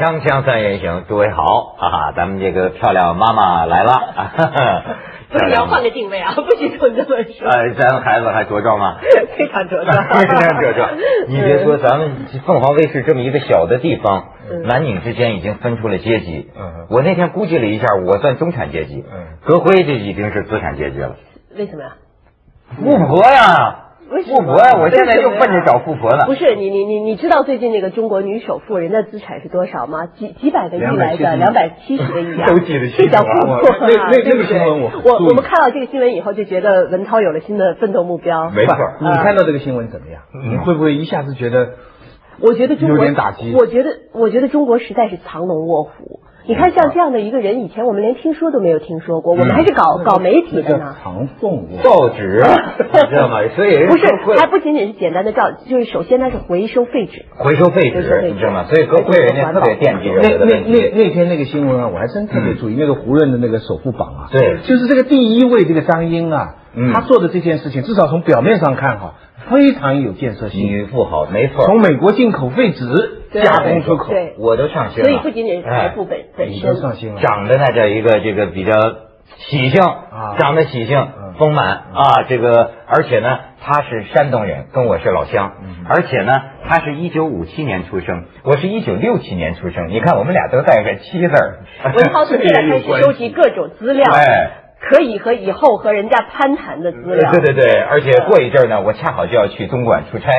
锵锵三人行，诸位好，哈哈，咱们这个漂亮妈妈来了，不是要换个定位啊，不许这么说。呃，咱孩子还茁壮吗？非常茁壮，非常茁壮。你别说，咱们凤凰卫视这么一个小的地方，男女之间已经分出了阶级。嗯，我那天估计了一下，我算中产阶级。嗯，格辉这已经是资产阶级了。为什么呀？富婆呀！富婆呀！我现在又奔着找富婆了。不是你你你你知道最近那个中国女首富人的资产是多少吗？几几百个亿来的，两百七十个亿啊！都记得这叫富婆那那那个新闻我我我们看到这个新闻以后就觉得文涛有了新的奋斗目标。没错，你看到这个新闻怎么样？你会不会一下子觉得？我觉得中国有点打击。我觉得我觉得中国实在是藏龙卧虎。你看，像这样的一个人，以前我们连听说都没有听说过。我们还是搞搞媒体的呢。唐宋报纸，知道吗？所以不是，还不仅仅是简单的照，就是首先它是回收废纸，回收废纸，你知道吗？所以各会人家特别惦记着。那那那那天那个新闻啊，我还真特别注意那个胡润的那个首富榜啊。对，就是这个第一位这个张英啊，他做的这件事情，至少从表面上看哈，非常有建设性。女富豪，没错。从美国进口废纸。加工出口，我都上心了。所以不仅仅是财富本本身，上心了。长得那叫一个这个比较喜庆，长得喜庆丰满啊，这个而且呢，他是山东人，跟我是老乡，而且呢，他是一九五七年出生，我是一九六七年出生，你看我们俩都带个七字儿。文涛从现在开始 收集各种资料。哎。可以和以后和人家攀谈的资料。对对对，而且过一阵呢，我恰好就要去东莞出差，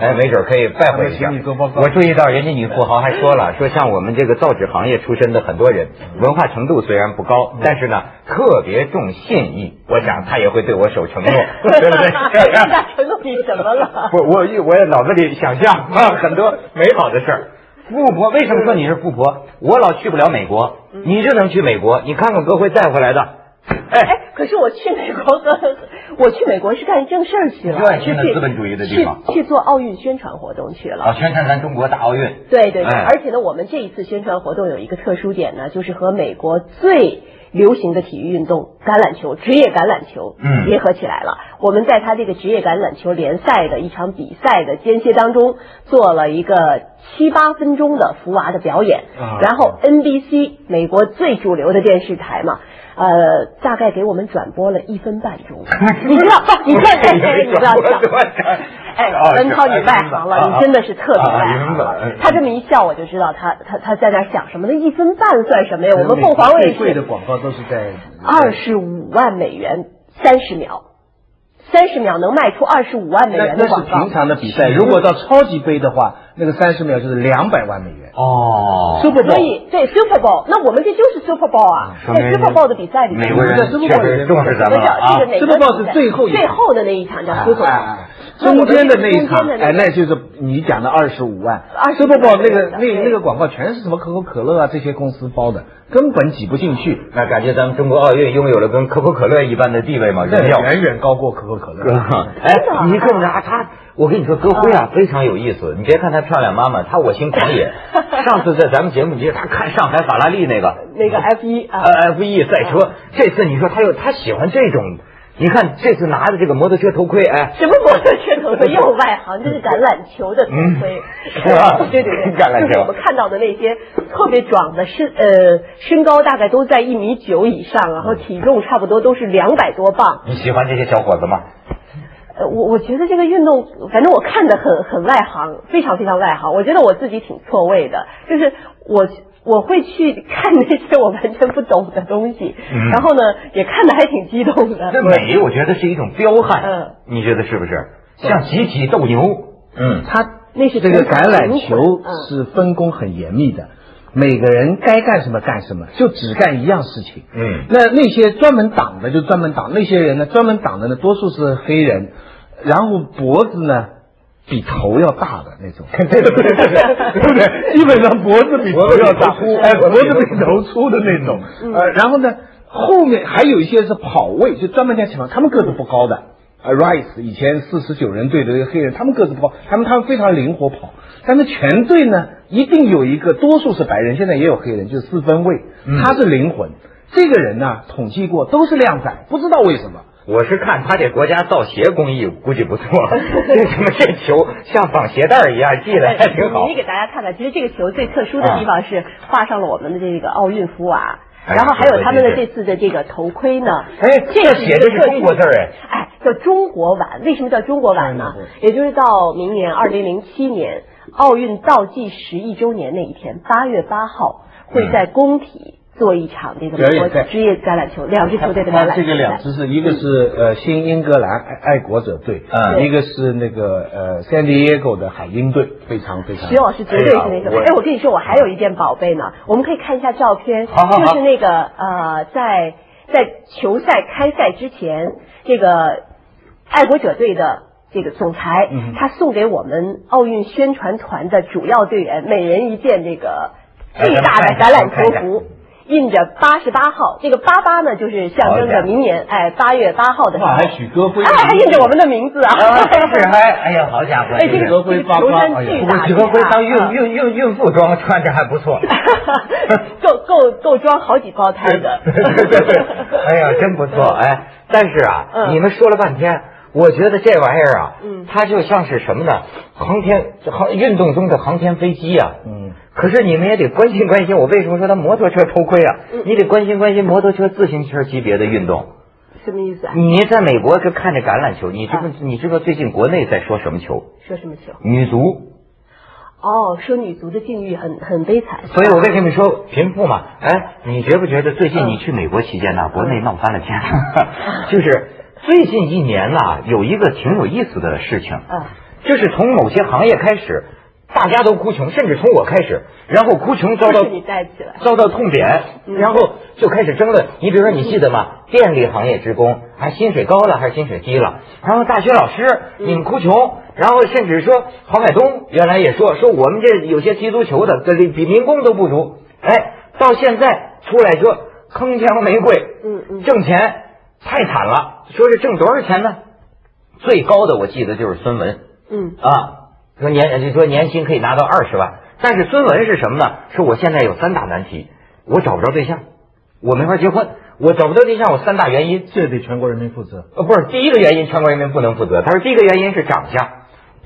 哎，没准可以拜会一下。我注意到人家女富豪还说了，说像我们这个造纸行业出身的很多人，文化程度虽然不高，但是呢特别重信义。我想他也会对我守承诺，对不对？人家承诺你什么了？我我我也脑子里想象啊 很多美好的事儿。富婆为什么说你是富婆？我老去不了美国，你就能去美国。你看看哥会带回来的。哎，可是我去美国和我去美国是干正事儿去了，去资本主义的地方，去做奥运宣传活动去了。啊，宣传咱中国大奥运。对对对，而且呢，我们这一次宣传活动有一个特殊点呢，就是和美国最流行的体育运动橄榄球，职业橄榄球，嗯，结合起来了。我们在他这个职业橄榄球联赛的一场比赛的间歇当中，做了一个七八分钟的福娃的表演，然后 NBC 美国最主流的电视台嘛。呃，大概给我们转播了一分半钟。你知道，你知道这些，你不要讲。哎，文涛，你外行了，你真的是特别外行。他这么一笑，我就知道他他他在那想什么。那一分半算什么呀？我们凤凰卫视最贵的广告都是在二十五万美元三十秒，三十秒能卖出二十五万美元的广告。那是平常的比赛，如果到超级杯的话。那个三十秒就是两百万美元哦，Super Bowl，所以对 Super Bowl，那我们这就是 Super Bowl 啊，在 Super Bowl 的比赛里面，美国人确实重视咱们啊，Super Bowl 是最后最后的那一场叫 Super Bowl，中间的那一场，哎，那就是你讲的二十五万，Super Bowl 那个那那个广告全是什么可口可乐啊这些公司包的，根本挤不进去。那感觉咱们中国奥运拥有了跟可口可乐一般的地位吗？远远高过可口可乐。哎，你更加他。我跟你说，歌辉啊，非常有意思。你别看她漂亮妈妈，她我心狂野。上次在咱们节目里，她看上海法拉利那个那个 F 一呃 F 一赛车。这次你说她又她喜欢这种，你看这次拿着这个摩托车头盔，哎，什么摩托车头盔？又外行，这是橄榄球的头盔，是吧？对对对，橄榄球。我们看到的那些特别壮的身呃身高大概都在一米九以上，然后体重差不多都是两百多磅。你喜欢这些小伙子吗？呃，我我觉得这个运动，反正我看的很很外行，非常非常外行。我觉得我自己挺错位的，就是我我会去看 那些我完全不懂的东西，然后呢，也看的还挺激动的。这美，我觉得是一种彪悍，嗯，你觉得是不是？像集体斗牛，嗯，他那些这个橄榄球是分工很严密的。每个人该干什么干什么，就只干一样事情。嗯，那那些专门挡的就专门挡，那些人呢，专门挡的呢，多数是黑人，然后脖子呢比头要大的那种。对对对对对，基本上脖子比头要大，哎，脖子比头粗的那种。呃，然后呢，后面还有一些是跑位，就专门在前方，他们个子不高的。呃，Rice 以前四十九人队的这个黑人，他们个子不高，他们他们非常灵活跑。但是全队呢，一定有一个，多数是白人，现在也有黑人，就是四分卫，他是灵魂。这个人呢，统计过都是靓仔，不知道为什么我是看他这国家造鞋工艺估计不错，为什么这球像绑鞋带一样系的还挺好。你给大家看看，其实这个球最特殊的地方是画上了我们的这个奥运福娃，然后还有他们的这次的这个头盔呢。哎，这写的是中国字哎。哎，叫中国碗，为什么叫中国碗呢？也就是到明年二零零七年奥运倒计时一周年那一天，八月八号会在工体。做一场这个美国职业橄榄球，两支球队的橄榄球。这个两支是一个是呃新英格兰爱爱国者队，嗯，一个是那个呃 San Diego 的海鹰队，非常非常。徐老师绝对是那个。哎，我跟你说，我还有一件宝贝呢，我们可以看一下照片，就是那个呃在在球赛开赛之前，这个爱国者队的这个总裁，他送给我们奥运宣传团的主要队员每人一件这个最大的橄榄球服。印着八十八号，这个八八呢，就是象征着明年，哎，八月八号的时候，还许歌辉，哎，还印着我们的名字啊，是还，哎呀，好家伙，哎，这个歌辉八八，许歌辉当孕孕孕孕妇装穿着还不错，够够够装好几胞胎的，哎呀，真不错，哎，但是啊，你们说了半天，我觉得这玩意儿啊，嗯，它就像是什么呢？航天航运动中的航天飞机啊，嗯。可是你们也得关心关心，我为什么说他摩托车偷窥啊？嗯你得关心关心摩托车、自行车级别的运动。什么意思啊？你在美国就看着橄榄球，你知不你知道最近国内在说什么球？说什么球？女足。哦，说女足的境遇很很悲惨。所以我为什么说贫富嘛？哎，你觉不觉得最近你去美国期间呢，国内闹翻了天？就是最近一年呐，有一个挺有意思的事情，就是从某些行业开始。大家都哭穷，甚至从我开始，然后哭穷遭到遭到痛扁，然后就开始争论。你比如说，你记得吗？电力行业职工，还薪水高了还是薪水低了？然后大学老师，你们哭穷，然后甚至说郝海东原来也说说我们这有些踢足球的，比比民工都不如。哎，到现在出来说铿锵玫瑰，嗯嗯，挣钱太惨了。说是挣多少钱呢？最高的我记得就是孙文，嗯啊。说年，就说年薪可以拿到二十万，但是孙文是什么呢？说我现在有三大难题，我找不着对象，我没法结婚，我找不到对象，我三大原因，这得全国人民负责。呃，不是，第一个原因全国人民不能负责。他说第一个原因是长相，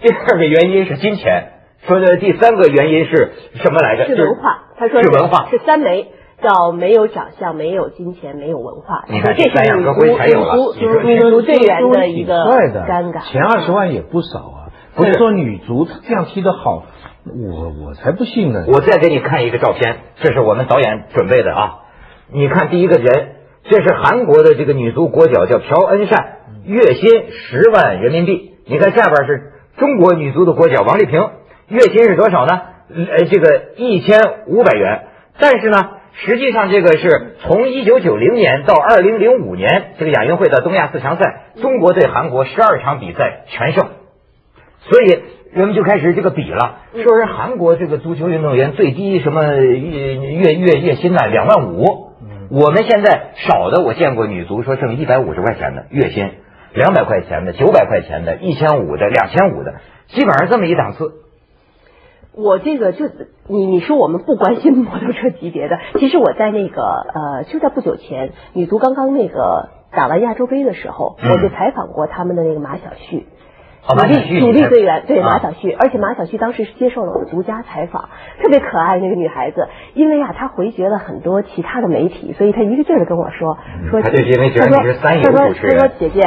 第二个原因是金钱，说的第三个原因是什么来着？是文化。他说是文化，是三枚，叫没有长相，没有金钱，没有文化。你看这是女足女足队员的一个尴尬。前二十万也不少啊。不是说女足这样踢得好，我我才不信呢。我再给你看一个照片，这是我们导演准备的啊。你看第一个人，这是韩国的这个女足国脚叫朴恩善，月薪十万人民币。你看下边是中国女足的国脚王丽萍，月薪是多少呢？呃，这个一千五百元。但是呢，实际上这个是从一九九零年到二零零五年这个亚运会的东亚四强赛，中国对韩国十二场比赛全胜。所以人们就开始这个比了，说是韩国这个足球运动员最低什么月月月月薪呢两万五，我们现在少的我见过女足说挣一百五十块钱的月薪，两百块钱的九百块钱的一千五的两千五的，基本上这么一档次。我这个就你你说我们不关心摩托车级别的，其实我在那个呃就在不久前女足刚刚那个打完亚洲杯的时候，我就采访过他们的那个马晓旭。主力主力队员对马小旭，而且马小旭当时是接受了我的独家采访，特别可爱那个女孩子，因为啊她回绝了很多其他的媒体，所以她一个劲儿的跟我说说，她就因为觉得你是三他说她说姐姐。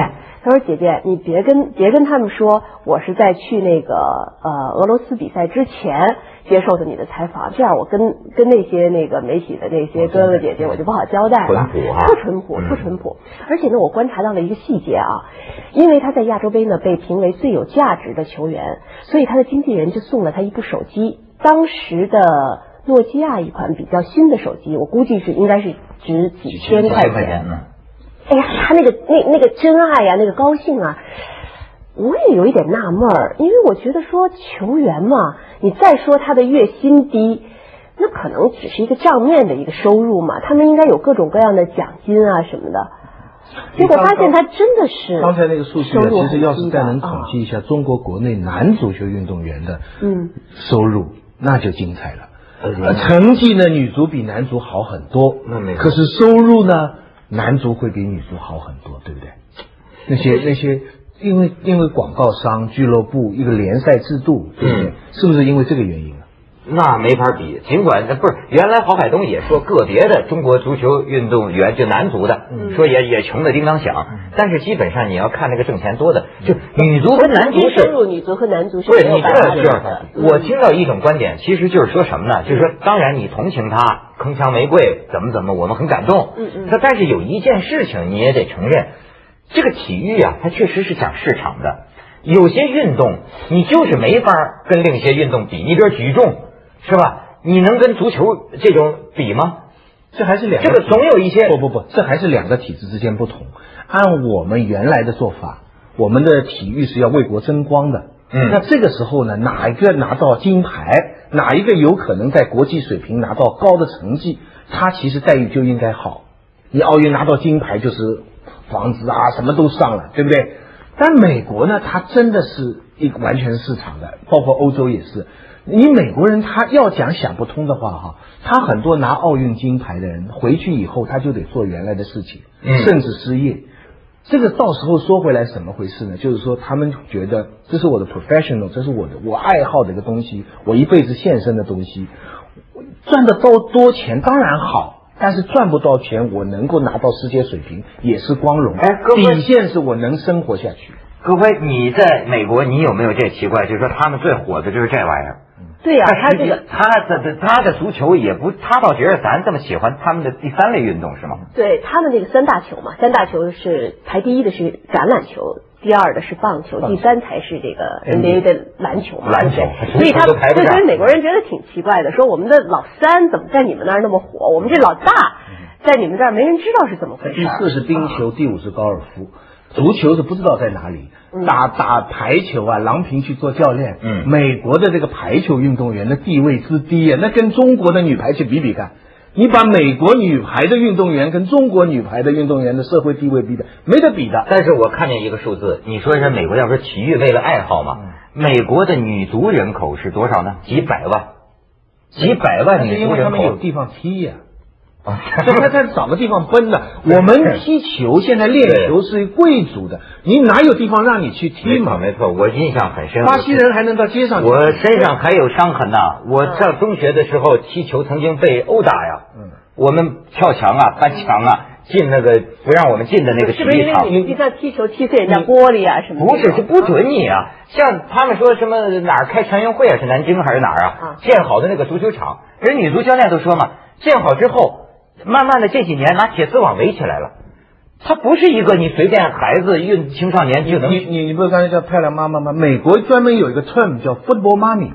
他说：“姐姐，你别跟别跟他们说，我是在去那个呃俄罗斯比赛之前接受的你的采访，这样我跟跟那些那个媒体的那些哥哥姐姐我就不好交代了。不淳朴，不淳朴。而且呢，我观察到了一个细节啊，因为他在亚洲杯呢被评为最有价值的球员，所以他的经纪人就送了他一部手机，当时的诺基亚一款比较新的手机，我估计是应该是值几千块钱呢。”哎呀，他那个那那个真爱呀，那个高兴啊，我也有一点纳闷儿，因为我觉得说球员嘛，你再说他的月薪低，那可能只是一个账面的一个收入嘛，他们应该有各种各样的奖金啊什么的。结果发现他真的是刚才那个数据啊，其实要是再能统计一下中国国内男足球运动员的嗯收入，那就精彩了。成绩呢，女足比男足好很多，那没可是收入呢？男足会比女足好很多，对不对？那些那些，因为因为广告商、俱乐部一个联赛制度，对不对？是不是因为这个原因？那没法比，尽管不是原来郝海东也说个别的中国足球运动员就男足的，说也也穷的叮当响，但是基本上你要看那个挣钱多的，就女足和男足是收入，女足和男足是对，你这是我听到一种观点，其实就是说什么呢？就是说，当然你同情他铿锵玫瑰怎么怎么，我们很感动。嗯嗯。他但是有一件事情你也得承认，这个体育啊，它确实是讲市场的，有些运动你就是没法跟另一些运动比，你比如举重。是吧？你能跟足球这种比吗？这还是两这个总有一些不不不，这还是两个体制之间不同。按我们原来的做法，我们的体育是要为国争光的。嗯，那这个时候呢，哪一个拿到金牌，哪一个有可能在国际水平拿到高的成绩，他其实待遇就应该好。你奥运拿到金牌就是房子啊，什么都上了，对不对？但美国呢，它真的是一个完全市场的，包括欧洲也是。你美国人他要讲想不通的话哈，他很多拿奥运金牌的人回去以后他就得做原来的事情，甚至失业。这个到时候说回来怎么回事呢？就是说他们觉得这是我的 professional，这是我的我爱好的一个东西，我一辈子献身的东西，赚的多多钱当然好，但是赚不到钱我能够拿到世界水平也是光荣。哎，底线是我能生活下去。各位，你在美国你有没有这奇怪？就是说他们最火的就是这玩意儿。对呀，他这个他的他的足球也不，他倒觉得咱这么喜欢他们的第三类运动是吗？对他们那个三大球嘛，三大球是排第一的是橄榄球，第二的是棒球，第三才是这个 NBA 的篮球嘛。篮球，所以他所以美国人觉得挺奇怪的，说我们的老三怎么在你们那儿那么火，我们这老大在你们这儿没人知道是怎么回事。第四是冰球，第五是高尔夫，足球是不知道在哪里。打打排球啊，郎平去做教练。嗯，美国的这个排球运动员的地位之低啊，那跟中国的女排去比比看，你把美国女排的运动员跟中国女排的运动员的社会地位比的，没得比的。但是我看见一个数字，你说一下美国要说体育为了爱好嘛？美国的女足人口是多少呢？几百万，几百万女足人口。因为他们有地方踢呀。啊，他他找个地方奔的。我们踢球，现在练球是贵族的，你哪有地方让你去踢嘛？没错，我印象很深。巴西人还能到街上？我身上还有伤痕呢。我上中学的时候踢球，曾经被殴打呀。嗯。我们跳墙啊，翻墙啊，进那个不让我们进的那个体育场。你你在踢球踢碎人家玻璃啊什么？不是，是不准你啊。像他们说什么哪儿开全运会啊？是南京还是哪儿啊？建好的那个足球场，人女足教练都说嘛，建好之后。慢慢的这几年拿铁丝网围起来了，它不是一个你随便孩子运青少年就能。你你你不是刚才叫漂亮妈妈吗？美国专门有一个 term 叫 football mommy。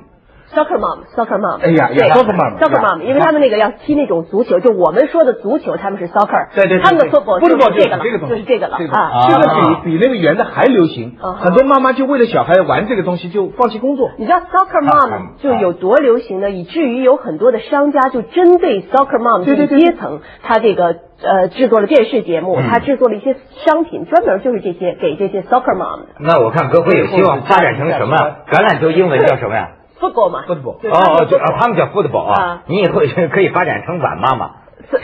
Soccer mom，Soccer mom，哎呀，Soccer mom，Soccer mom，因为他们那个要踢那种足球，就我们说的足球，他们是 Soccer，对对，他们的 football 就是这个了，就是这个了啊，这个比比那个圆的还流行，很多妈妈就为了小孩玩这个东西就放弃工作。你知道 Soccer mom 就有多流行呢？以至于有很多的商家就针对 Soccer mom 这个阶层，他这个呃制作了电视节目，他制作了一些商品，专门就是这些给这些 Soccer mom 的。那我看歌会有希望发展成什么？橄榄球英文叫什么呀？football 嘛，football 哦哦，就啊，他们叫 football 啊，你以后可以发展成晚妈妈，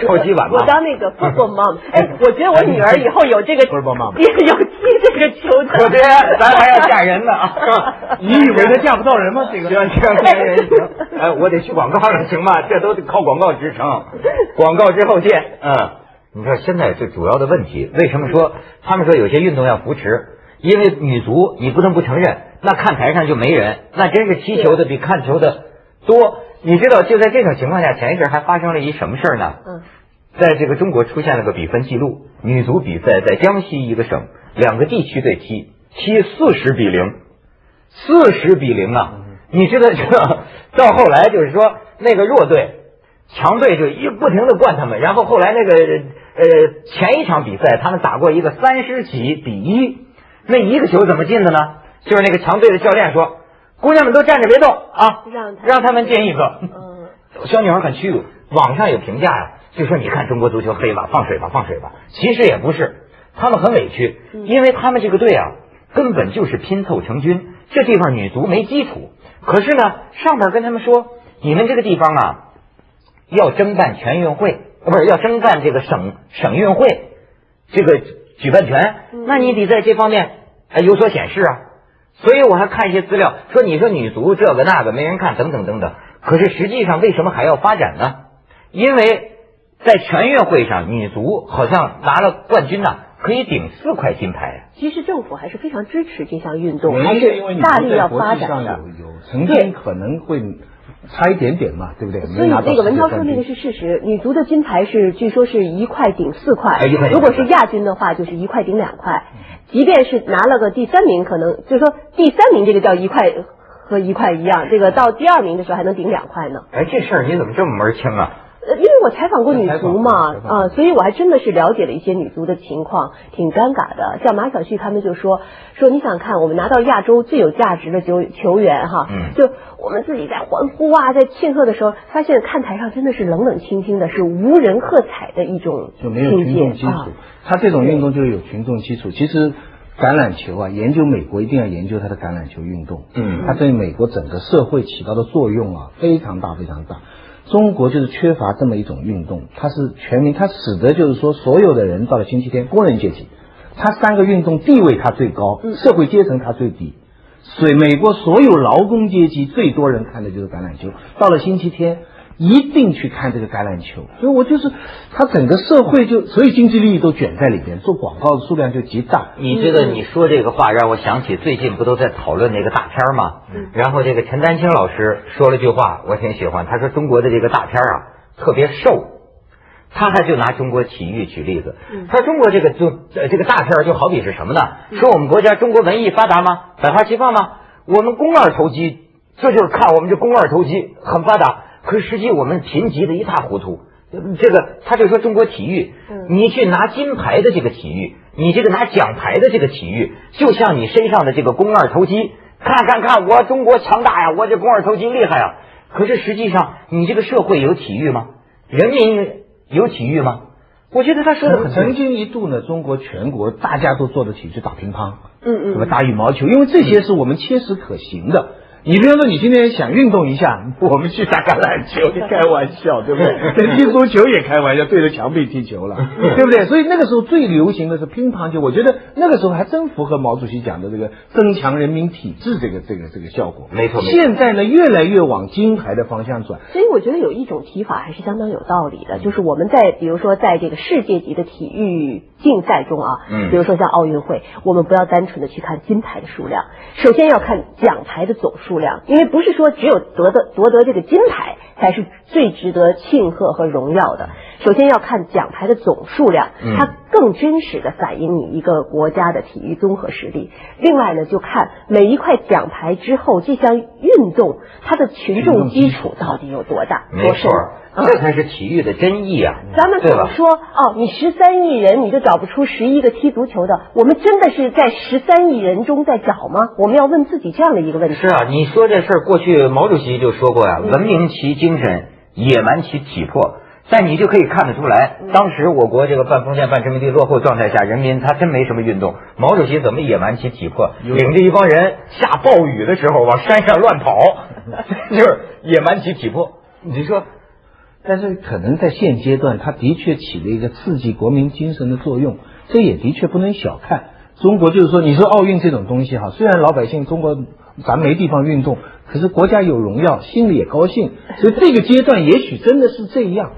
超级晚妈。我当那个 football mom，哎，我觉得我女儿以后有这个 football mom，有踢这个球的。可别，咱还要嫁人呢啊！你以为她嫁不到人吗？这个行行行行，哎，我得去广告了，行吗？这都得靠广告支撑。广告之后见。嗯，你说现在最主要的问题，为什么说他们说有些运动要扶持？因为女足，你不能不承认，那看台上就没人，那真是踢球的比看球的多。你知道，就在这种情况下，前一阵还发生了一什么事儿呢？嗯，在这个中国出现了个比分记录，女足比赛在江西一个省，两个地区队踢，踢四十比零，四十比零啊！你知道这，到后来就是说，那个弱队，强队就一不停的灌他们，然后后来那个呃前一场比赛，他们打过一个三十几比一。那一个球怎么进的呢？就是那个强队的教练说：“姑娘们都站着别动啊，让让他们进一个。”嗯，小女孩很屈辱。网上有评价呀，就说你看中国足球黑吧，放水吧，放水吧。其实也不是，他们很委屈，因为他们这个队啊，根本就是拼凑成军。这地方女足没基础，可是呢，上边跟他们说，你们这个地方啊，要争办全运会，不是要争办这个省省运会，这个。举办权，那你得在这方面还有所显示啊。所以我还看一些资料，说你说女足这个那个没人看，等等等等。可是实际上为什么还要发展呢？因为在全运会上，女足好像拿了冠军呢，可以顶四块金牌。其实政府还是非常支持这项运动，还是大力要发展的。有有曾经可能会。差一点点嘛，对不对？所以那个文涛说那个是事实。女足的金牌是据说是一块顶四块，如果是亚军的话就是一块顶两块。即便是拿了个第三名，可能就是说第三名这个叫一块和一块一样，这个到第二名的时候还能顶两块呢。哎，这事儿你怎么这么门儿清啊？我采访过女足嘛，啊，所以我还真的是了解了一些女足的情况，挺尴尬的。像马晓旭他们就说说，你想看我们拿到亚洲最有价值的球球员哈，就我们自己在欢呼啊，在庆贺的时候，发现看台上真的是冷冷清清的，是无人喝彩的一种就没有群众基础。他这种运动就是有群众基础。其实橄榄球啊，研究美国一定要研究它的橄榄球运动，嗯，它对美国整个社会起到的作用啊，非常大非常大。中国就是缺乏这么一种运动，它是全民，它使得就是说所有的人到了星期天，工人阶级，它三个运动地位它最高，社会阶层它最低，所以美国所有劳工阶级最多人看的就是橄榄球，到了星期天。一定去看这个橄榄球，所以我就是，他整个社会就，所以经济利益都卷在里边，做广告的数量就极大。你知道你说这个话让我想起最近不都在讨论那个大片吗？然后这个陈丹青老师说了句话，我挺喜欢。他说中国的这个大片啊特别瘦，他还就拿中国体育举例子。他说中国这个就这个大片就好比是什么呢？说我们国家中国文艺发达吗？百花齐放吗？我们肱二头肌，这就是看我们这肱二头肌很发达。可实际我们贫瘠的一塌糊涂，这个他就说中国体育，你去拿金牌的这个体育，你这个拿奖牌的这个体育，就像你身上的这个肱二头肌，看看看我中国强大呀，我这肱二头肌厉害呀。可是实际上你这个社会有体育吗？人民有体育吗？我觉得他说的很曾经一度呢，中国全国大家都做得起去打乒乓，嗯嗯，什么打羽毛球，因为这些是我们切实可行的。你比如说，你今天想运动一下，我们去打橄榄球，你 开玩笑，对不对？踢足球也开玩笑，对着墙壁踢球了，对不对？所以那个时候最流行的是乒乓球，我觉得那个时候还真符合毛主席讲的这个增强人民体质这个这个这个效果。没错。现在呢，越来越往金牌的方向转。所以我觉得有一种提法还是相当有道理的，就是我们在比如说在这个世界级的体育竞赛中啊，嗯，比如说像奥运会，我们不要单纯的去看金牌的数量，首先要看奖牌的总数。数量，因为不是说只有夺得夺得这个金牌才是最值得庆贺和荣耀的。首先要看奖牌的总数量，它更真实的反映你一个国家的体育综合实力。另外呢，就看每一块奖牌之后，这项运动它的群众基础到底有多大。没错。这才是体育的真意啊！咱们总说哦，你十三亿人你就找不出十一个踢足球的，我们真的是在十三亿人中在找吗？我们要问自己这样的一个问题。是啊，你说这事儿，过去毛主席就说过呀：“文明其精神，野蛮其体魄。”但你就可以看得出来，当时我国这个半封建半殖民地落后状态下，人民他真没什么运动。毛主席怎么野蛮其体魄？领着一帮人下暴雨的时候往山上乱跑，就是野蛮其体魄。你说？但是可能在现阶段，它的确起了一个刺激国民精神的作用，这也的确不能小看。中国就是说，你说奥运这种东西哈，虽然老百姓中国咱没地方运动，可是国家有荣耀，心里也高兴。所以这个阶段也许真的是这样。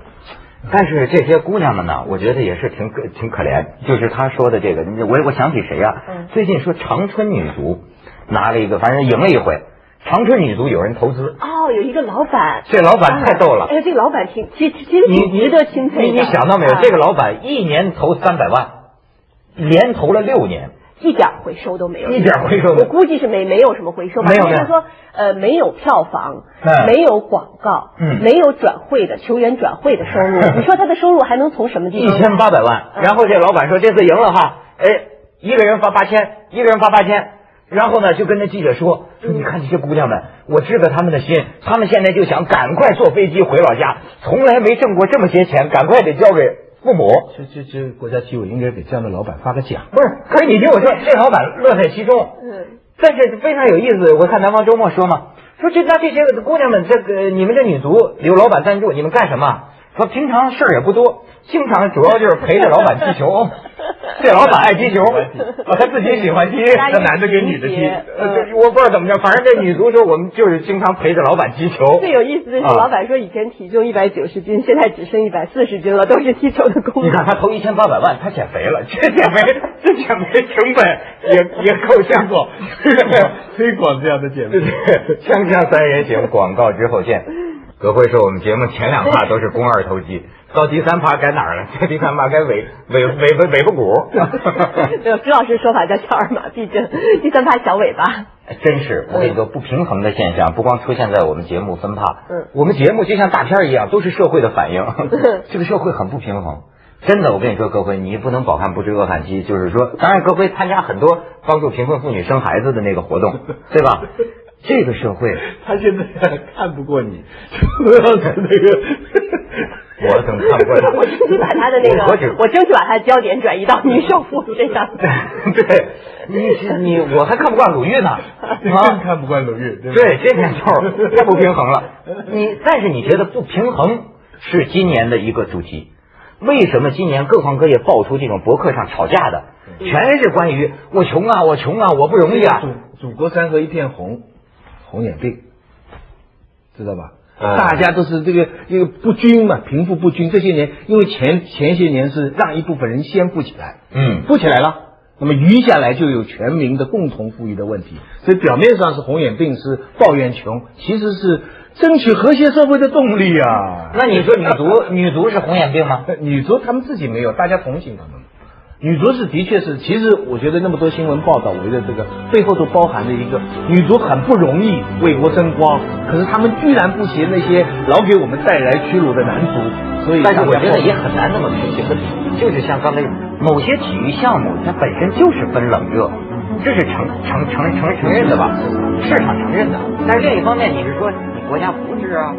但是这些姑娘们呢，我觉得也是挺可挺可怜。就是他说的这个，我我想起谁呀？最近说长春女足拿了一个，反正赢了一回。长春女足有人投资哦，有一个老板，这老板太逗了。哎，这个老板挺其其实挺值得钦佩你你想到没有？这个老板一年投三百万，连投了六年，一点回收都没有，一点回收。我估计是没没有什么回收，没有就是说呃没有票房，没有广告，嗯，没有转会的球员转会的收入。你说他的收入还能从什么地方？一千八百万。然后这老板说这次赢了哈，哎，一个人发八千，一个人发八千。然后呢，就跟那记者说说，你看这些姑娘们，我知道他们的心，他们现在就想赶快坐飞机回老家，从来没挣过这么些钱，赶快得交给父母。这这这国家体委应该给这样的老板发个奖。不是，可是你听我说，这老板乐在其中。嗯。但是非常有意思，我看南方周末说嘛，说这那这些姑娘们，这个你们这女足有老板赞助，你们干什么？说平常事儿也不多，经常主要就是陪着老板踢球。这老板爱踢球，他自己喜欢踢，这男的跟女的踢。呃，我不知道怎么着，反正这女足说我们就是经常陪着老板踢球。最有意思的是，老板说以前体重一百九十斤，现在只剩一百四十斤了，都是踢球的功劳。你看他投一千八百万，他减肥了，这减肥这减肥成本也也够香广，推广这样的减肥。锵锵三人行，广告之后见。葛辉说我们节目前两趴都是肱二头肌。到第三趴该哪儿了？这第三趴该尾尾 尾尾尾巴骨。有朱老师说法叫小儿麻痹症，第三趴小尾巴。真是，我跟你说，不平衡的现象不光出现在我们节目分趴，嗯，我们节目就像大片一样，都是社会的反应。这个社会很不平衡，真的，我跟你说，各辉，你不能饱汉不知饿汉饥，就是说，当然，各辉参加很多帮助贫困妇女生孩子的那个活动，对吧？这个社会，他现在看不过你，主要是那个。我怎么看不过他？我争取把他的那个，我争取把他的焦点转移到女首富身上。对，你你我还看不惯鲁豫呢，啊，看不惯鲁豫。对，这年头太不平衡了。你但是你觉得不平衡是今年的一个主题？为什么今年各行各业爆出这种博客上吵架的，全是关于我穷啊，我穷啊，我不容易啊。祖祖国山河一片红，红眼病，知道吧？大家都是这个这个不均嘛，贫富不均。这些年，因为前前些年是让一部分人先富起来，嗯，富起来了，那么余下来就有全民的共同富裕的问题。所以表面上是红眼病，是抱怨穷，其实是争取和谐社会的动力啊。那你说女足 女足是红眼病吗？女足他们自己没有，大家同情他们。女足是的确是，其实我觉得那么多新闻报道围着这个背后都包含着一个女足很不容易为国争光，可是他们居然不嫌那些老给我们带来屈辱的男足，所以但是我觉得也很难那么平行的比，就是像刚才某些体育项目它本身就是分冷热，这是承承承承承认的吧，市场承认的，但是另一方面你是说你国家扶持啊。